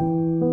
了。